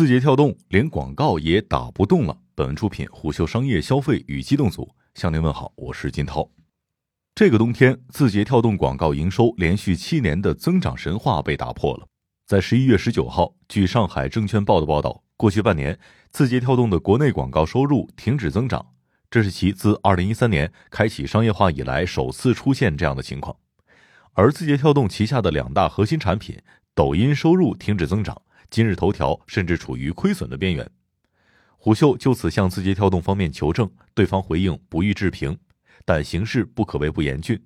字节跳动连广告也打不动了。本文出品虎嗅商业消费与机动组向您问好，我是金涛。这个冬天，字节跳动广告营收连续七年的增长神话被打破了。在十一月十九号，据上海证券报的报道，过去半年，字节跳动的国内广告收入停止增长，这是其自二零一三年开启商业化以来首次出现这样的情况。而字节跳动旗下的两大核心产品，抖音收入停止增长。今日头条甚至处于亏损的边缘，虎嗅就此向字节跳动方面求证，对方回应不予置评，但形势不可谓不严峻。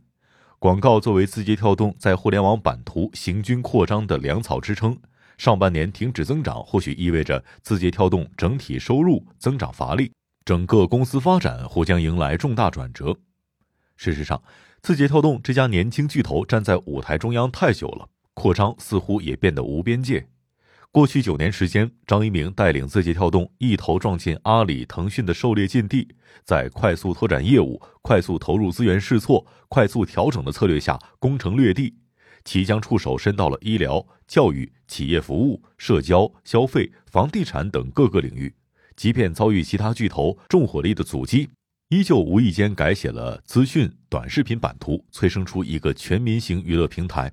广告作为字节跳动在互联网版图行军扩张的粮草支撑，上半年停止增长，或许意味着字节跳动整体收入增长乏力，整个公司发展或将迎来重大转折。事实上，字节跳动这家年轻巨头站在舞台中央太久了，扩张似乎也变得无边界。过去九年时间，张一鸣带领字节跳动一头撞进阿里、腾讯的狩猎禁地，在快速拓展业务、快速投入资源试错、快速调整的策略下攻城略地，其将触手伸到了医疗、教育、企业服务、社交、消费、房地产等各个领域。即便遭遇其他巨头重火力的阻击，依旧无意间改写了资讯短视频版图，催生出一个全民型娱乐平台。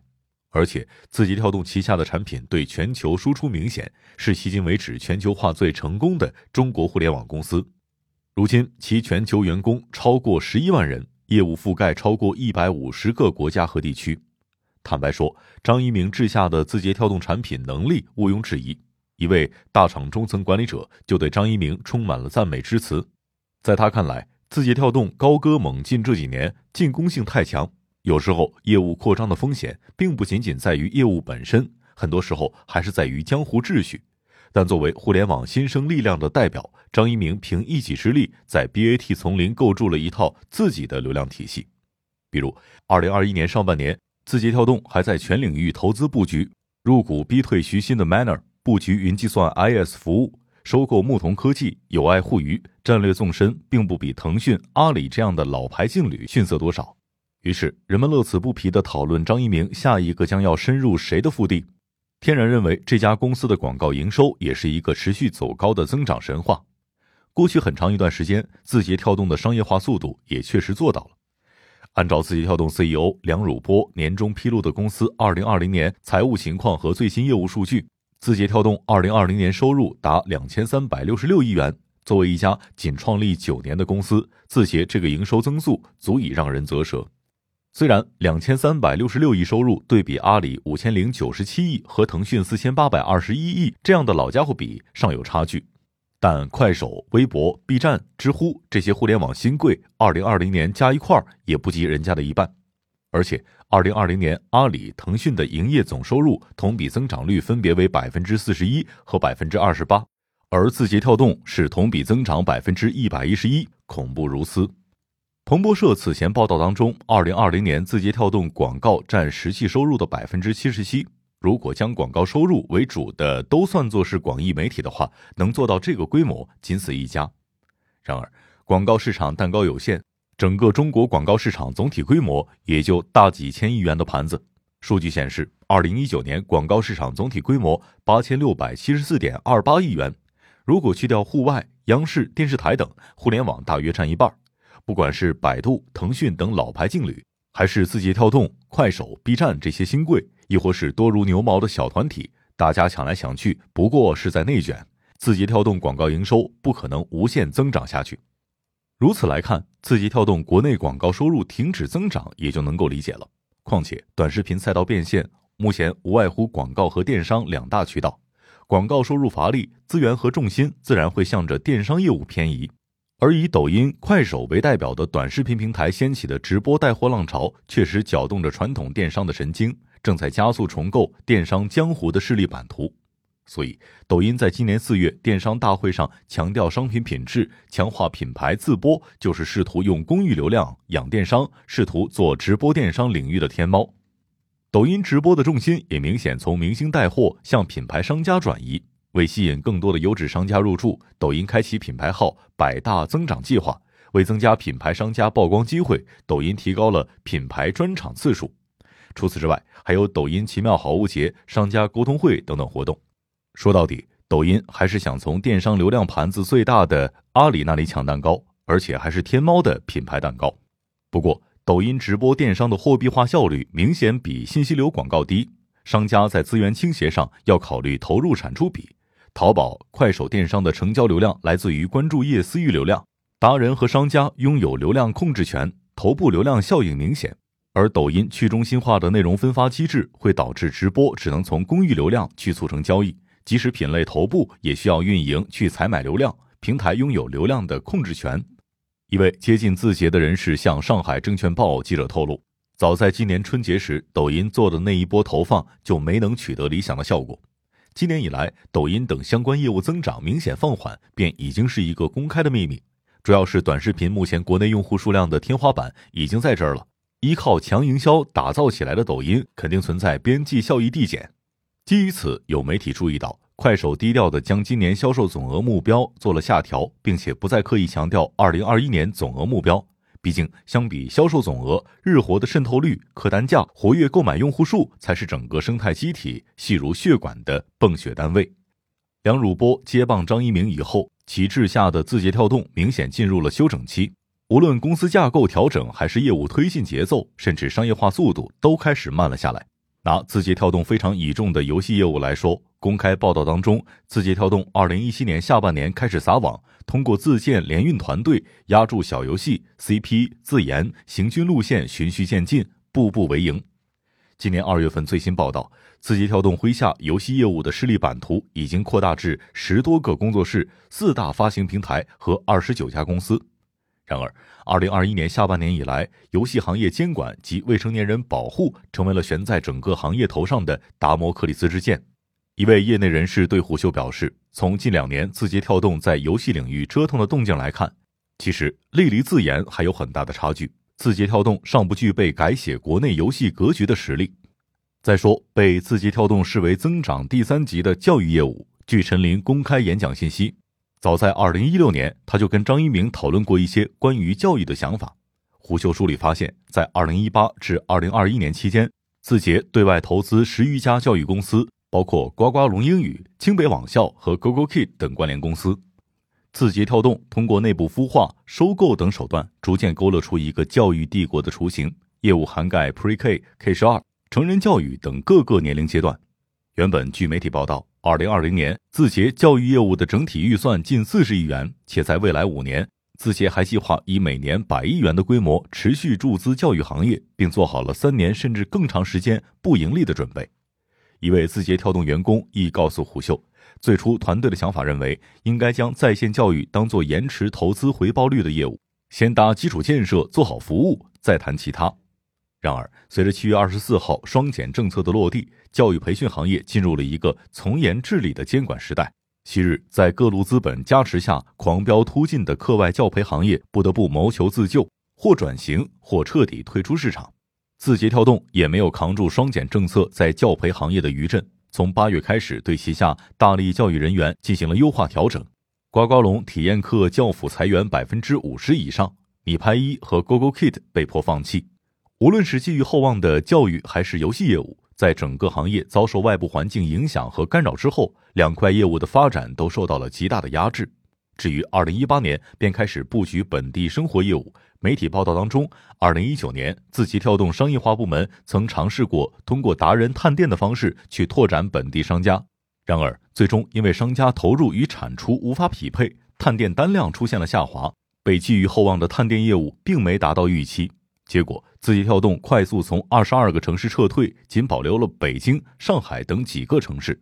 而且，字节跳动旗下的产品对全球输出明显，是迄今为止全球化最成功的中国互联网公司。如今，其全球员工超过十一万人，业务覆盖超过一百五十个国家和地区。坦白说，张一鸣治下的字节跳动产品能力毋庸置疑。一位大厂中层管理者就对张一鸣充满了赞美之词。在他看来，字节跳动高歌猛进这几年，进攻性太强。有时候，业务扩张的风险并不仅仅在于业务本身，很多时候还是在于江湖秩序。但作为互联网新生力量的代表，张一鸣凭一己之力，在 BAT 丛林构筑了一套自己的流量体系。比如，二零二一年上半年，字节跳动还在全领域投资布局，入股逼退徐新的 Manner，布局云计算 IS 服务，收购牧童科技、友爱互娱，战略纵深，并不比腾讯、阿里这样的老牌劲旅逊色多少。于是，人们乐此不疲地讨论张一鸣下一个将要深入谁的腹地，天然认为这家公司的广告营收也是一个持续走高的增长神话。过去很长一段时间，字节跳动的商业化速度也确实做到了。按照字节跳动 CEO 梁汝波年终披露的公司2020年财务情况和最新业务数据，字节跳动2020年收入达2366亿元。作为一家仅创立九年的公司，字节这个营收增速足以让人啧舌。虽然两千三百六十六亿收入对比阿里五千零九十七亿和腾讯四千八百二十一亿这样的老家伙比尚有差距，但快手、微博、B 站、知乎这些互联网新贵，二零二零年加一块儿也不及人家的一半。而且，二零二零年阿里、腾讯的营业总收入同比增长率分别为百分之四十一和百分之二十八，而字节跳动是同比增长百分之一百一十一，恐怖如斯。彭博社此前报道当中，二零二零年字节跳动广告占实际收入的百分之七十七。如果将广告收入为主的都算作是广义媒体的话，能做到这个规模仅此一家。然而，广告市场蛋糕有限，整个中国广告市场总体规模也就大几千亿元的盘子。数据显示，二零一九年广告市场总体规模八千六百七十四点二八亿元。如果去掉户外、央视、电视台等，互联网大约占一半。不管是百度、腾讯等老牌劲旅，还是字节跳动、快手、B 站这些新贵，亦或是多如牛毛的小团体，大家抢来抢去，不过是在内卷。字节跳动广告营收不可能无限增长下去。如此来看，字节跳动国内广告收入停止增长也就能够理解了。况且，短视频赛道变现，目前无外乎广告和电商两大渠道，广告收入乏力，资源和重心自然会向着电商业务偏移。而以抖音、快手为代表的短视频平台掀起的直播带货浪潮，确实搅动着传统电商的神经，正在加速重构电商江湖的势力版图。所以，抖音在今年四月电商大会上强调商品品质、强化品牌自播，就是试图用公域流量养电商，试图做直播电商领域的天猫。抖音直播的重心也明显从明星带货向品牌商家转移。为吸引更多的优质商家入驻，抖音开启品牌号百大增长计划。为增加品牌商家曝光机会，抖音提高了品牌专场次数。除此之外，还有抖音奇妙好物节、商家沟通会等等活动。说到底，抖音还是想从电商流量盘子最大的阿里那里抢蛋糕，而且还是天猫的品牌蛋糕。不过，抖音直播电商的货币化效率明显比信息流广告低，商家在资源倾斜上要考虑投入产出比。淘宝、快手电商的成交流量来自于关注页私域流量，达人和商家拥有流量控制权，头部流量效应明显。而抖音去中心化的内容分发机制会导致直播只能从公域流量去促成交易。即使品类头部也需要运营去采买流量，平台拥有流量的控制权。一位接近字节的人士向上海证券报记者透露，早在今年春节时，抖音做的那一波投放就没能取得理想的效果。今年以来，抖音等相关业务增长明显放缓，便已经是一个公开的秘密。主要是短视频目前国内用户数量的天花板已经在这儿了，依靠强营销打造起来的抖音，肯定存在边际效益递减。基于此，有媒体注意到，快手低调的将今年销售总额目标做了下调，并且不再刻意强调二零二一年总额目标。毕竟，相比销售总额，日活的渗透率、客单价、活跃购买用户数才是整个生态机体细如血管的泵血单位。梁汝波接棒张一鸣以后，旗帜下的字节跳动明显进入了休整期，无论公司架构调整，还是业务推进节奏，甚至商业化速度，都开始慢了下来。拿字节跳动非常倚重的游戏业务来说，公开报道当中，字节跳动二零一七年下半年开始撒网，通过自建联运团队，压住小游戏 CP 自研行军路线，循序渐进，步步为营。今年二月份最新报道，字节跳动麾下游戏业务的势力版图已经扩大至十多个工作室、四大发行平台和二十九家公司。然而，二零二一年下半年以来，游戏行业监管及未成年人保护成为了悬在整个行业头上的达摩克里斯之剑。一位业内人士对虎嗅表示：“从近两年字节跳动在游戏领域折腾的动静来看，其实类离自研还有很大的差距。字节跳动尚不具备改写国内游戏格局的实力。”再说，被字节跳动视为增长第三级的教育业务，据陈林公开演讲信息。早在二零一六年，他就跟张一鸣讨论过一些关于教育的想法。虎秀梳理发现，在二零一八至二零二一年期间，字节对外投资十余家教育公司，包括呱呱龙英语、清北网校和 GoGoKid 等关联公司。字节跳动通过内部孵化、收购等手段，逐渐勾勒出一个教育帝国的雏形，业务涵盖 Pre-K、K 十二、成人教育等各个年龄阶段。原本据媒体报道。二零二零年，字节教育业务的整体预算近四十亿元，且在未来五年，字节还计划以每年百亿元的规模持续注资教育行业，并做好了三年甚至更长时间不盈利的准备。一位字节跳动员工亦告诉虎嗅，最初团队的想法认为，应该将在线教育当做延迟投资回报率的业务，先搭基础建设，做好服务，再谈其他。然而，随着七月二十四号双减政策的落地，教育培训行业进入了一个从严治理的监管时代。昔日在各路资本加持下狂飙突进的课外教培行业，不得不谋求自救，或转型，或彻底退出市场。字节跳动也没有扛住双减政策在教培行业的余震，从八月开始对旗下大力教育人员进行了优化调整。呱呱龙体验课教辅裁员百分之五十以上，米拍一和 GoGoKid 被迫放弃。无论是寄予厚望的教育还是游戏业务，在整个行业遭受外部环境影响和干扰之后，两块业务的发展都受到了极大的压制。至于二零一八年便开始布局本地生活业务，媒体报道当中，二零一九年字节跳动商业化部门曾尝试过通过达人探店的方式去拓展本地商家，然而最终因为商家投入与产出无法匹配，探店单量出现了下滑，被寄予厚望的探店业务并没达到预期。结果，字节跳动快速从二十二个城市撤退，仅保留了北京、上海等几个城市。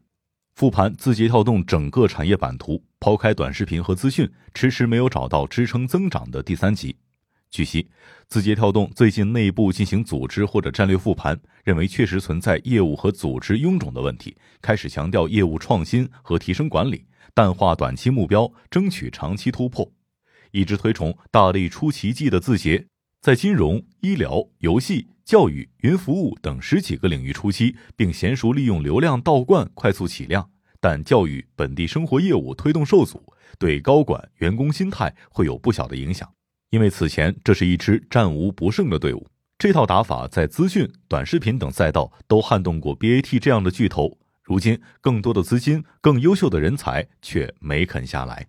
复盘字节跳动整个产业版图，抛开短视频和资讯，迟迟没有找到支撑增长的第三级。据悉，字节跳动最近内部进行组织或者战略复盘，认为确实存在业务和组织臃肿的问题，开始强调业务创新和提升管理，淡化短期目标，争取长期突破。一直推崇大力出奇迹的字节。在金融、医疗、游戏、教育、云服务等十几个领域出击，并娴熟利用流量倒灌快速起量，但教育本地生活业务推动受阻，对高管员工心态会有不小的影响。因为此前这是一支战无不胜的队伍，这套打法在资讯、短视频等赛道都撼动过 BAT 这样的巨头。如今，更多的资金、更优秀的人才却没肯下来。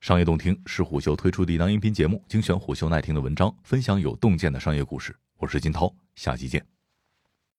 商业洞听是虎嗅推出的一档音频节目，精选虎嗅耐听的文章，分享有洞见的商业故事。我是金涛，下期见。